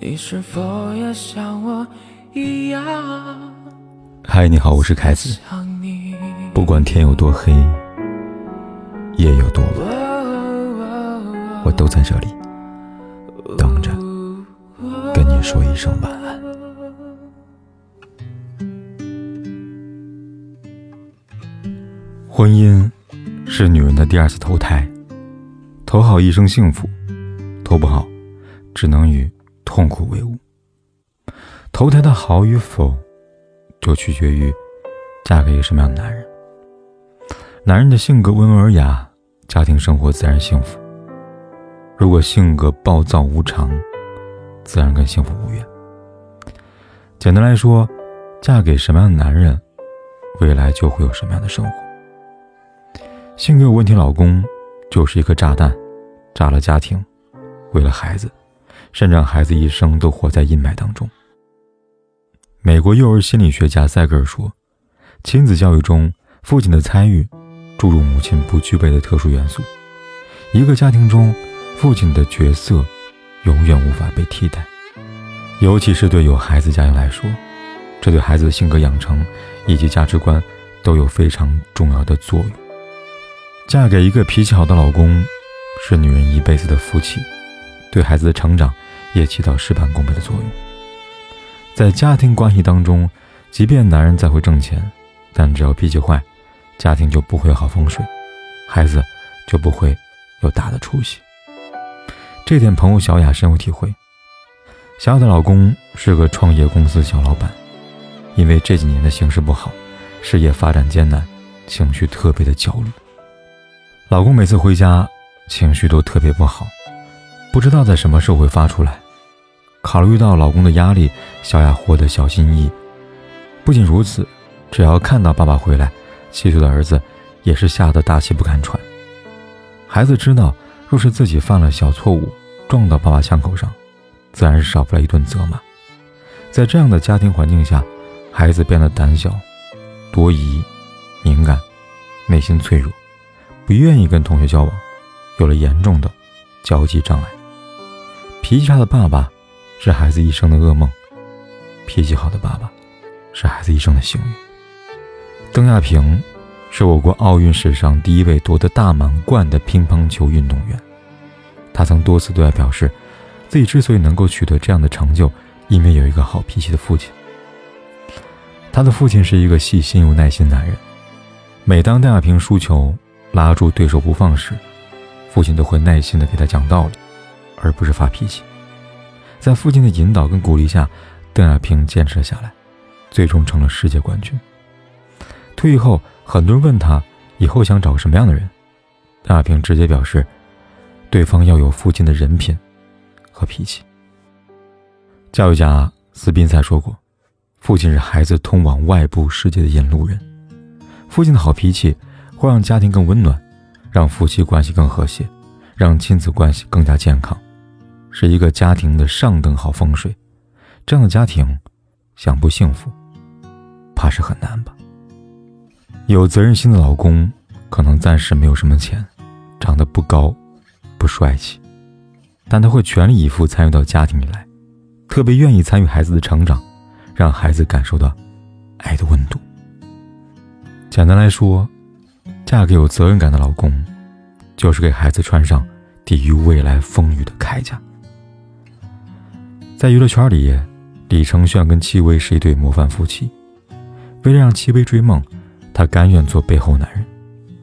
你是否也像我一样？嗨，你好，我是凯子。不管天有多黑，夜有多晚，我都在这里等着跟你说一声晚安。婚姻是女人的第二次投胎，投好一生幸福，投不好，只能与。痛苦为伍，投胎的好与否，就取决于嫁给一个什么样的男人。男人的性格温文尔雅，家庭生活自然幸福；如果性格暴躁无常，自然跟幸福无缘。简单来说，嫁给什么样的男人，未来就会有什么样的生活。性格有问题，老公就是一颗炸弹，炸了家庭，毁了孩子。甚至让孩子一生都活在阴霾当中。美国幼儿心理学家塞格尔说：“亲子教育中，父亲的参与注入母亲不具备的特殊元素。一个家庭中，父亲的角色永远无法被替代，尤其是对有孩子家庭来说，这对孩子的性格养成以及价值观都有非常重要的作用。嫁给一个脾气好的老公，是女人一辈子的福气。”对孩子的成长也起到事半功倍的作用。在家庭关系当中，即便男人再会挣钱，但只要脾气坏，家庭就不会有好风水，孩子就不会有大的出息。这点朋友小雅深有体会。小雅的老公是个创业公司小老板，因为这几年的形势不好，事业发展艰难，情绪特别的焦虑。老公每次回家，情绪都特别不好。不知道在什么时候会发出来。考虑到老公的压力，小雅活得小心翼翼。不仅如此，只要看到爸爸回来，七岁的儿子也是吓得大气不敢喘。孩子知道，若是自己犯了小错误，撞到爸爸枪口上，自然是少不了一顿责骂。在这样的家庭环境下，孩子变得胆小、多疑、敏感，内心脆弱，不愿意跟同学交往，有了严重的交际障碍。脾气差的爸爸是孩子一生的噩梦，脾气好的爸爸是孩子一生的幸运。邓亚萍是我国奥运史上第一位夺得大满贯的乒乓球运动员。他曾多次对外表示，自己之所以能够取得这样的成就，因为有一个好脾气的父亲。他的父亲是一个细心又耐心的男人。每当邓亚萍输球、拉住对手不放时，父亲都会耐心地给他讲道理。而不是发脾气，在父亲的引导跟鼓励下，邓亚萍坚持了下来，最终成了世界冠军。退役后，很多人问他以后想找个什么样的人，邓亚萍直接表示，对方要有父亲的人品和脾气。教育家斯宾塞说过，父亲是孩子通往外部世界的引路人，父亲的好脾气会让家庭更温暖，让夫妻关系更和谐，让亲子关系更加健康。是一个家庭的上等好风水，这样的家庭，想不幸福，怕是很难吧。有责任心的老公，可能暂时没有什么钱，长得不高，不帅气，但他会全力以赴参与到家庭里来，特别愿意参与孩子的成长，让孩子感受到爱的温度。简单来说，嫁给有责任感的老公，就是给孩子穿上抵御未来风雨的铠甲。在娱乐圈里，李承铉跟戚薇是一对模范夫妻。为了让戚薇追梦，他甘愿做背后男人，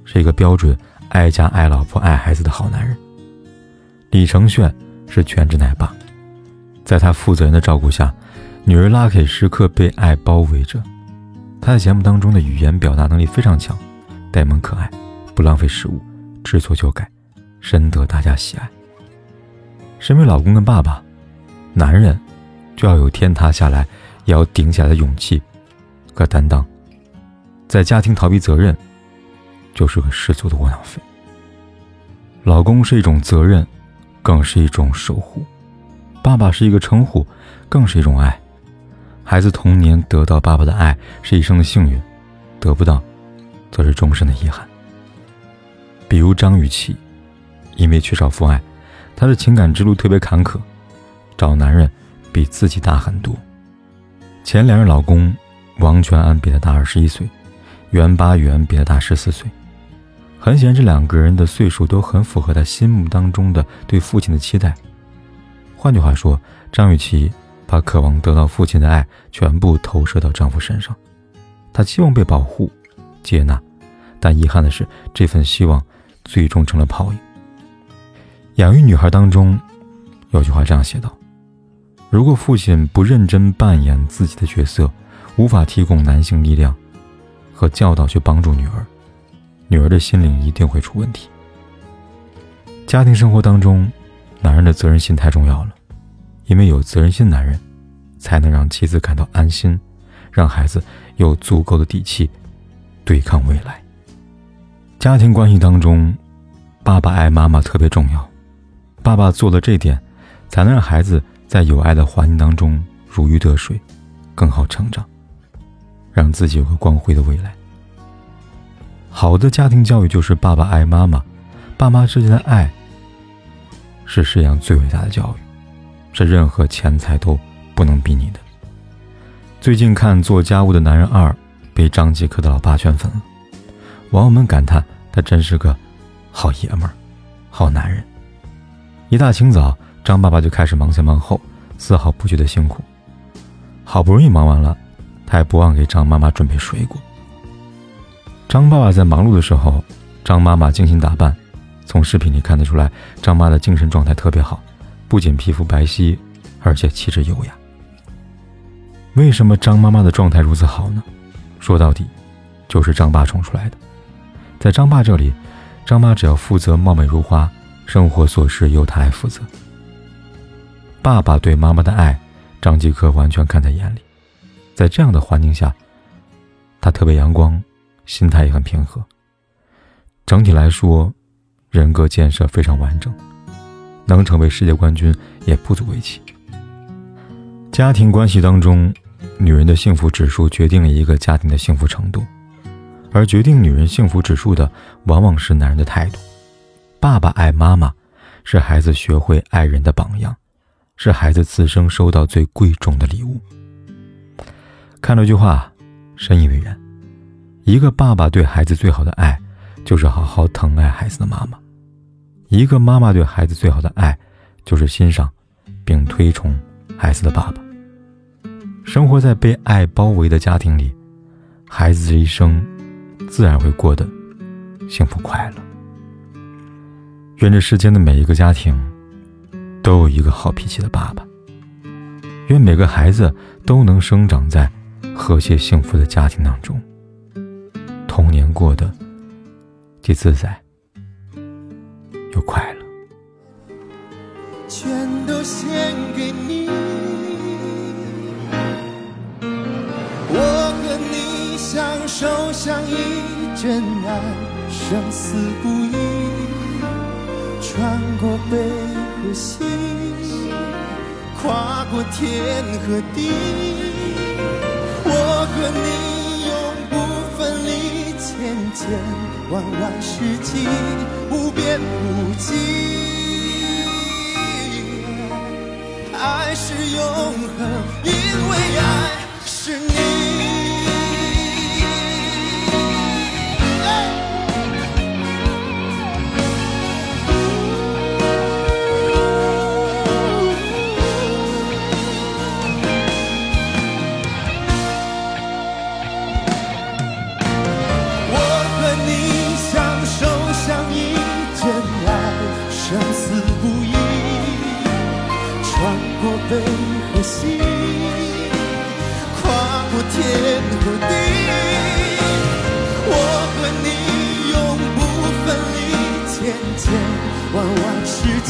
是一个标准爱家、爱老婆、爱孩子的好男人。李承铉是全职奶爸，在他负责任的照顾下，女儿拉可时刻被爱包围着。他在节目当中的语言表达能力非常强，呆萌可爱，不浪费食物，知错就改，深得大家喜爱。身为老公跟爸爸。男人就要有天塌下来也要顶起来的勇气和担当，在家庭逃避责任就是个十足的窝囊废。老公是一种责任，更是一种守护；爸爸是一个称呼，更是一种爱。孩子童年得到爸爸的爱是一生的幸运，得不到则是终身的遗憾。比如张雨绮，因为缺少父爱，她的情感之路特别坎坷。找男人比自己大很多。前两任老公王全安比她大二十一岁，袁巴元比她大十四岁。很显然，这两个人的岁数都很符合她心目当中的对父亲的期待。换句话说，张雨绮把渴望得到父亲的爱全部投射到丈夫身上，她希望被保护、接纳，但遗憾的是，这份希望最终成了泡影。养育女孩当中，有句话这样写道。如果父亲不认真扮演自己的角色，无法提供男性力量和教导去帮助女儿，女儿的心灵一定会出问题。家庭生活当中，男人的责任心太重要了，因为有责任心男人，才能让妻子感到安心，让孩子有足够的底气对抗未来。家庭关系当中，爸爸爱妈妈特别重要，爸爸做了这点，才能让孩子。在有爱的环境当中如鱼得水，更好成长，让自己有个光辉的未来。好的家庭教育就是爸爸爱妈妈，爸妈之间的爱是世界上最伟大的教育，是任何钱财都不能比拟的。最近看《做家务的男人二》，被张继科的老爸圈粉了，网友们感叹他真是个好爷们儿、好男人。一大清早。张爸爸就开始忙前忙后，丝毫不觉得辛苦。好不容易忙完了，他还不忘给张妈妈准备水果。张爸爸在忙碌的时候，张妈妈精心打扮。从视频里看得出来，张妈的精神状态特别好，不仅皮肤白皙，而且气质优雅。为什么张妈妈的状态如此好呢？说到底，就是张爸宠出来的。在张爸这里，张妈只要负责貌美如花，生活琐事由他来负责。爸爸对妈妈的爱，张继科完全看在眼里。在这样的环境下，他特别阳光，心态也很平和。整体来说，人格建设非常完整，能成为世界冠军也不足为奇。家庭关系当中，女人的幸福指数决定了一个家庭的幸福程度，而决定女人幸福指数的，往往是男人的态度。爸爸爱妈妈，是孩子学会爱人的榜样。是孩子此生收到最贵重的礼物。看这句话，深以为然：一个爸爸对孩子最好的爱，就是好好疼爱孩子的妈妈；一个妈妈对孩子最好的爱，就是欣赏并推崇孩子的爸爸。生活在被爱包围的家庭里，孩子这一生自然会过得幸福快乐。愿这世间的每一个家庭。都有一个好脾气的爸爸。愿每个孩子都能生长在和谐幸福的家庭当中，童年过得既自在又快乐。全都献给你，我和你相守相依，真爱生死不渝，穿过北。的心，跨过天和地，我和你永不分离，千千万万世纪，无边无际。爱是永恒，因为爱是你。注定我和你永不分离，千千万万世纪。